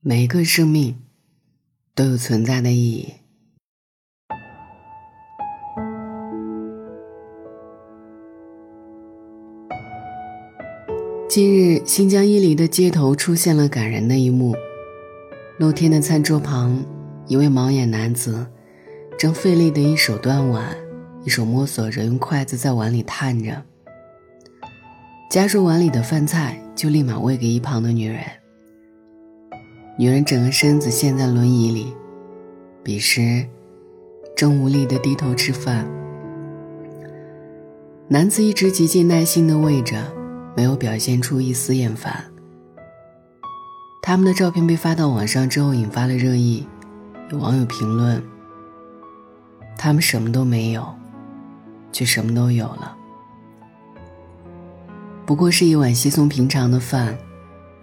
每一个生命都有存在的意义。近日，新疆伊犁的街头出现了感人的一幕：露天的餐桌旁，一位盲眼男子正费力的一手端碗，一手摸索着用筷子在碗里探着。夹住碗里的饭菜，就立马喂给一旁的女人。女人整个身子陷在轮椅里，彼时正无力的低头吃饭。男子一直极尽耐心的喂着，没有表现出一丝厌烦。他们的照片被发到网上之后，引发了热议。有网友评论：“他们什么都没有，却什么都有了。”不过是一碗稀松平常的饭，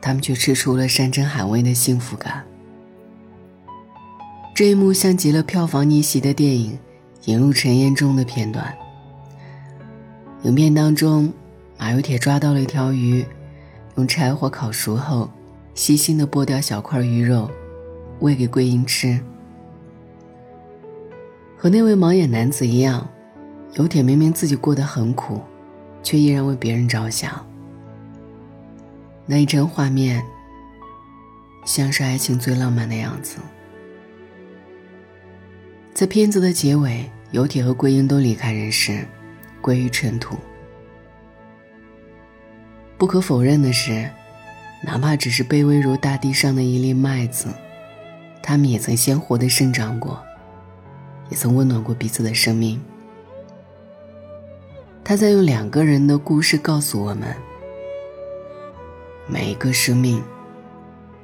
他们却吃出了山珍海味的幸福感。这一幕像极了票房逆袭的电影《引入尘烟》中的片段。影片当中，马有铁抓到了一条鱼，用柴火烤熟后，细心的剥掉小块鱼肉，喂给桂英吃。和那位盲眼男子一样，有铁明明自己过得很苦。却依然为别人着想。那一帧画面，像是爱情最浪漫的样子。在片子的结尾，游铁和桂英都离开人世，归于尘土。不可否认的是，哪怕只是卑微如大地上的一粒麦子，他们也曾鲜活的生长过，也曾温暖过彼此的生命。他在用两个人的故事告诉我们：每一个生命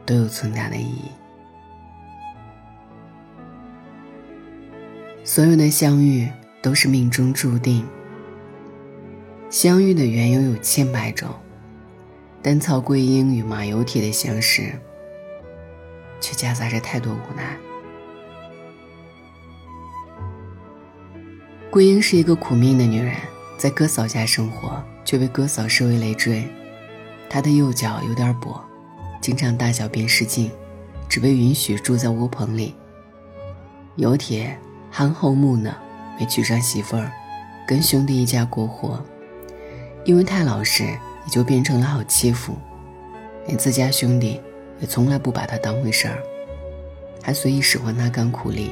都有存在的意义。所有的相遇都是命中注定。相遇的缘由有千百种，但曹桂英与马有铁的相识，却夹杂着太多无奈。桂英是一个苦命的女人。在哥嫂家生活，却被哥嫂视为累赘。他的右脚有点跛，经常大小便失禁，只被允许住在窝棚里。有铁憨厚木讷，没娶上媳妇儿，跟兄弟一家过活。因为太老实，也就变成了好欺负，连自家兄弟也从来不把他当回事儿，还随意使唤他干苦力。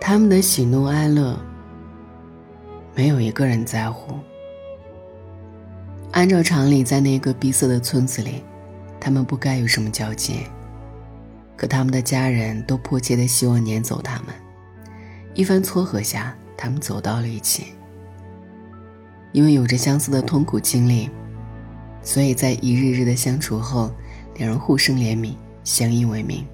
他们的喜怒哀乐。没有一个人在乎。按照常理，在那个闭塞的村子里，他们不该有什么交集。可他们的家人都迫切的希望撵走他们。一番撮合下，他们走到了一起。因为有着相似的痛苦经历，所以在一日日的相处后，两人互生怜悯，相依为命。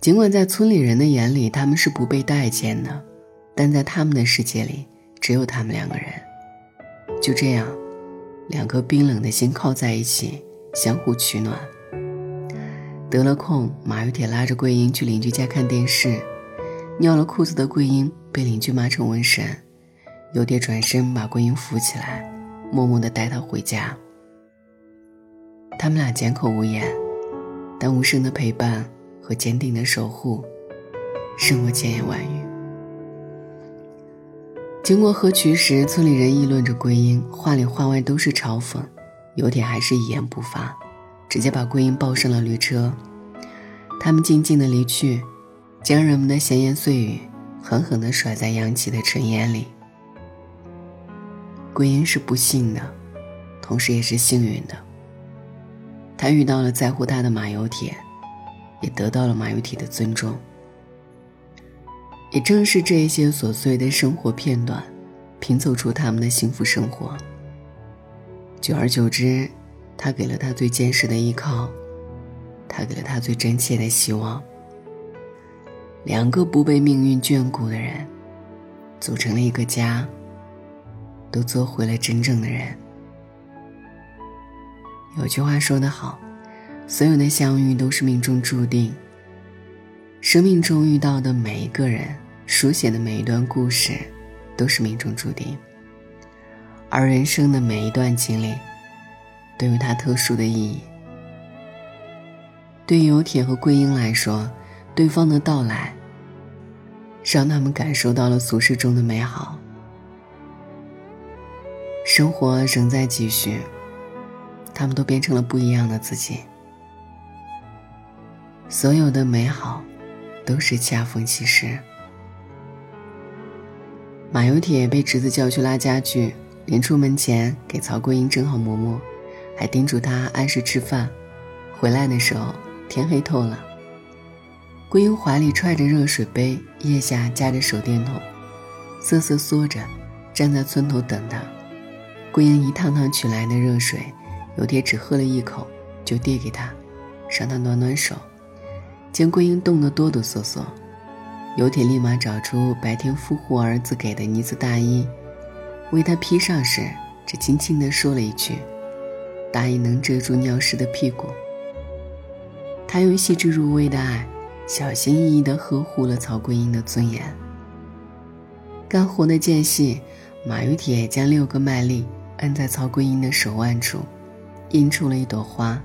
尽管在村里人的眼里，他们是不被待见的。但在他们的世界里，只有他们两个人。就这样，两颗冰冷的心靠在一起，相互取暖。得了空，马有铁拉着桂英去邻居家看电视。尿了裤子的桂英被邻居骂成瘟神，有铁转身把桂英扶起来，默默地带她回家。他们俩缄口无言，但无声的陪伴和坚定的守护，胜过千言万语。经过河渠时，村里人议论着桂英，话里话外都是嘲讽。有铁还是一言不发，直接把桂英抱上了驴车。他们静静的离去，将人们的闲言碎语狠狠的甩在扬起的尘烟里。桂英是不幸的，同时也是幸运的。她遇到了在乎她的马有铁，也得到了马有铁的尊重。也正是这些琐碎的生活片段，拼凑出他们的幸福生活。久而久之，他给了他最坚实的依靠，他给了他最真切的希望。两个不被命运眷顾的人，组成了一个家，都做回了真正的人。有句话说得好，所有的相遇都是命中注定。生命中遇到的每一个人，书写的每一段故事，都是命中注定。而人生的每一段经历，都有它特殊的意义。对有铁和桂英来说，对方的到来让他们感受到了俗世中的美好。生活仍在继续，他们都变成了不一样的自己。所有的美好，都是恰逢其时。马有铁被侄子叫去拉家具，临出门前给曹桂英蒸好馍馍，还叮嘱她按时吃饭。回来的时候，天黑透了。桂英怀里揣着热水杯，腋下夹着手电筒，瑟瑟缩着，站在村头等他。桂英一趟趟取来的热水，有铁只喝了一口，就递给他，让他暖暖手。见桂英冻得哆哆嗦嗦。尤铁立马找出白天夫户儿子给的呢子大衣，为他披上时，只轻轻地说了一句：“大衣能遮住尿湿的屁股。”他用细致入微的爱，小心翼翼地呵护了曹桂英的尊严。干活的间隙，马有铁将六个麦粒按在曹桂英的手腕处，印出了一朵花，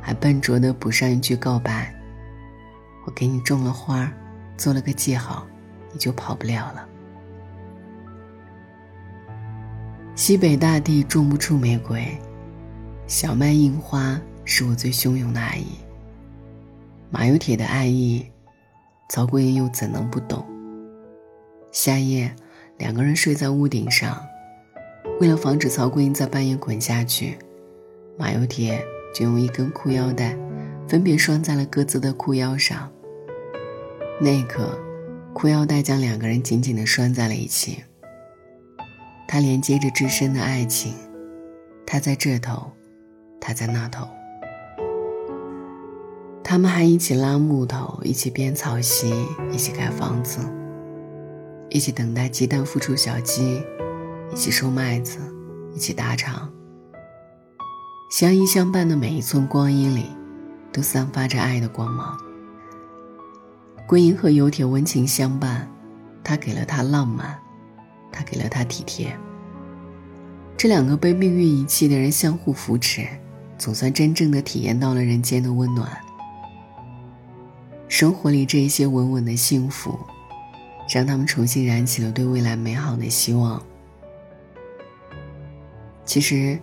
还笨拙地补上一句告白：“我给你种了花。”做了个记号，你就跑不了了。西北大地种不出玫瑰，小麦印花是我最汹涌的爱意。马有铁的爱意，曹桂英又怎能不懂？夏夜，两个人睡在屋顶上，为了防止曹桂英在半夜滚下去，马有铁就用一根裤腰带，分别拴在了各自的裤腰上。那一刻，裤腰带将两个人紧紧地拴在了一起。它连接着至深的爱情，他在这头，他在那头。他们还一起拉木头，一起编草席，一起盖房子，一起等待鸡蛋孵出小鸡，一起收麦子，一起打场。相依相伴的每一寸光阴里，都散发着爱的光芒。桂英和油铁温情相伴，他给了她浪漫，他给了她体贴。这两个被命运遗弃的人相互扶持，总算真正的体验到了人间的温暖。生活里这一些稳稳的幸福，让他们重新燃起了对未来美好的希望。其实，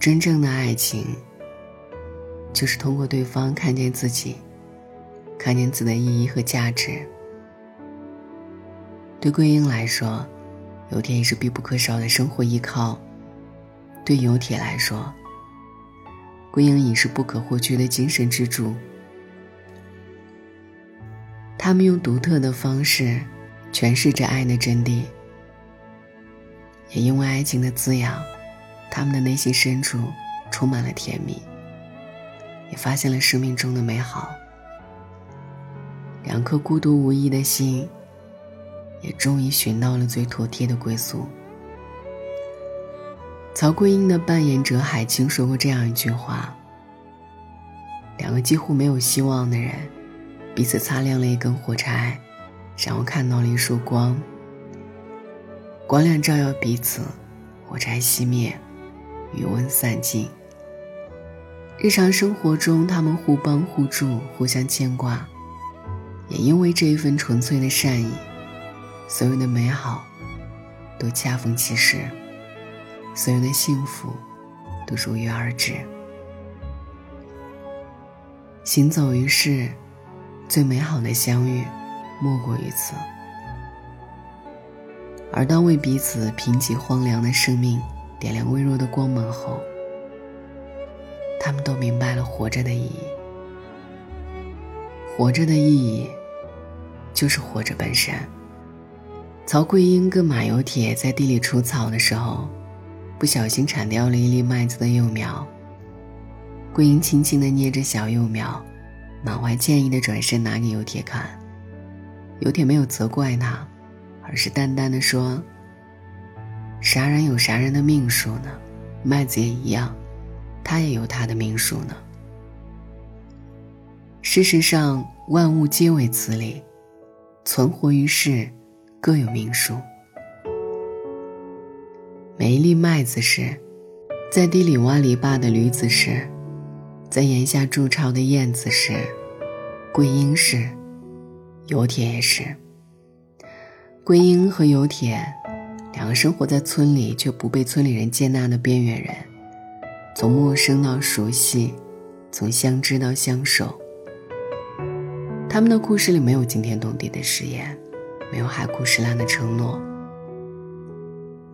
真正的爱情，就是通过对方看见自己。看见自己的意义和价值。对桂英来说，油铁也是必不可少的生活依靠；对油铁来说，桂英已是不可或缺的精神支柱。他们用独特的方式诠释着爱的真谛，也因为爱情的滋养，他们的内心深处充满了甜蜜，也发现了生命中的美好。两颗孤独无依的心，也终于寻到了最妥帖的归宿。曹桂英的扮演者海清说过这样一句话：“两个几乎没有希望的人，彼此擦亮了一根火柴，然后看到了一束光。光亮照耀彼此，火柴熄灭，余温散尽。日常生活中，他们互帮互助，互相牵挂。”也因为这一份纯粹的善意，所有的美好都恰逢其时，所有的幸福都如约而至。行走于世，最美好的相遇，莫过于此。而当为彼此平息荒凉的生命，点亮微弱的光芒后，他们都明白了活着的意义。活着的意义，就是活着本身。曹桂英跟马有铁在地里除草的时候，不小心铲掉了一粒麦子的幼苗。桂英轻轻地捏着小幼苗，满怀歉意地转身拿给有铁看。有铁没有责怪他，而是淡淡的说：“啥人有啥人的命数呢？麦子也一样，他也有他的命数呢。”事实上，万物皆为此理，存活于世，各有命数。每一粒麦子时，在地里挖篱笆的驴子时，在檐下筑巢的燕子是，桂英是，有铁也是。桂英和有铁，两个生活在村里却不被村里人接纳的边缘人，从陌生到熟悉，从相知到相守。他们的故事里没有惊天动地的誓言，没有海枯石烂的承诺，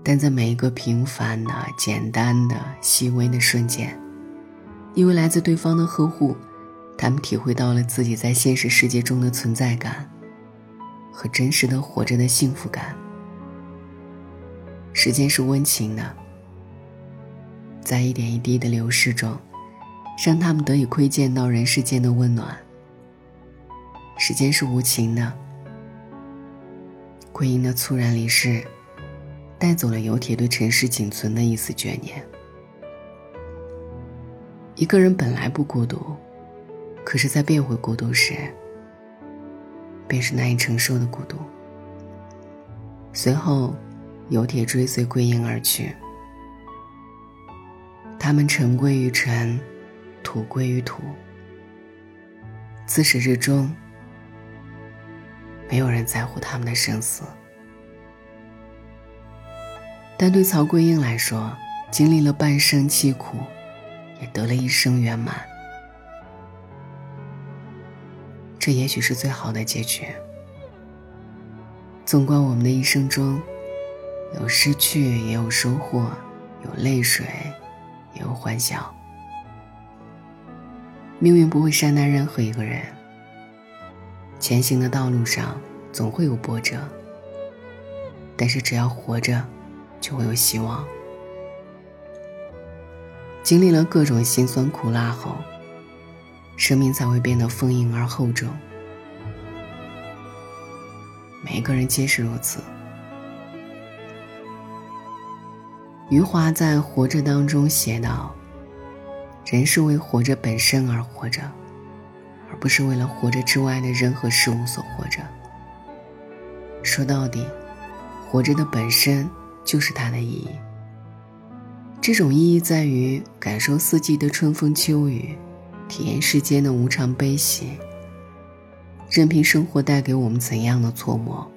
但在每一个平凡的、简单的、细微的瞬间，因为来自对方的呵护，他们体会到了自己在现实世界中的存在感。和真实的活着的幸福感。时间是温情的，在一点一滴的流逝中，让他们得以窥见到人世间的温暖。时间是无情的，桂英的猝然离世，带走了有铁对尘世仅存的一丝眷念。一个人本来不孤独，可是，在变回孤独时。便是难以承受的孤独。随后，有铁追随桂英而去。他们尘归于尘，土归于土。自始至终，没有人在乎他们的生死。但对曹桂英来说，经历了半生凄苦，也得了一生圆满。这也许是最好的结局。纵观我们的一生中，有失去，也有收获；有泪水，也有欢笑。命运不会善待任何一个人。前行的道路上总会有波折，但是只要活着，就会有希望。经历了各种辛酸苦辣后。生命才会变得丰盈而厚重。每个人皆是如此。余华在《活着》当中写道：“人是为活着本身而活着，而不是为了活着之外的任何事物所活着。”说到底，活着的本身就是它的意义。这种意义在于感受四季的春风秋雨。体验世间的无常悲喜，任凭生活带给我们怎样的错磨，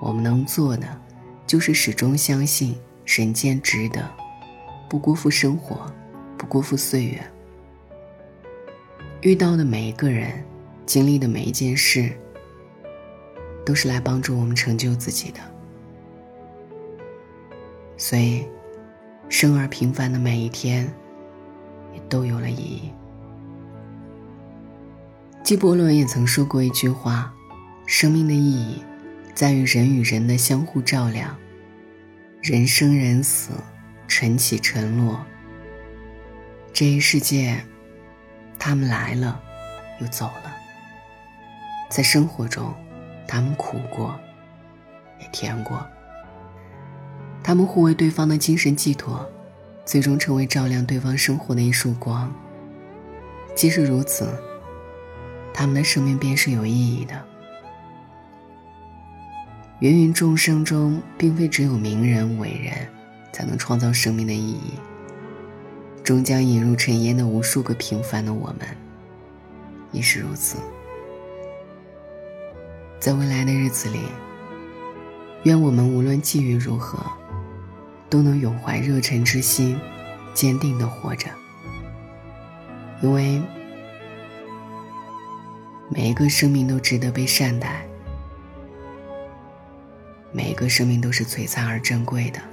我们能做的就是始终相信人间值得，不辜负生活，不辜负岁月。遇到的每一个人，经历的每一件事，都是来帮助我们成就自己的。所以，生而平凡的每一天，也都有了意义。纪伯伦也曾说过一句话：“生命的意义，在于人与人的相互照亮。人生人死，晨起晨落。这一世界，他们来了，又走了。在生活中，他们苦过，也甜过。他们互为对方的精神寄托，最终成为照亮对方生活的一束光。即使如此。”他们的生命便是有意义的。芸芸众生中，并非只有名人伟人，才能创造生命的意义。终将引入尘烟的无数个平凡的我们，亦是如此。在未来的日子里，愿我们无论际遇如何，都能永怀热忱之心，坚定的活着。因为。每一个生命都值得被善待，每一个生命都是璀璨而珍贵的。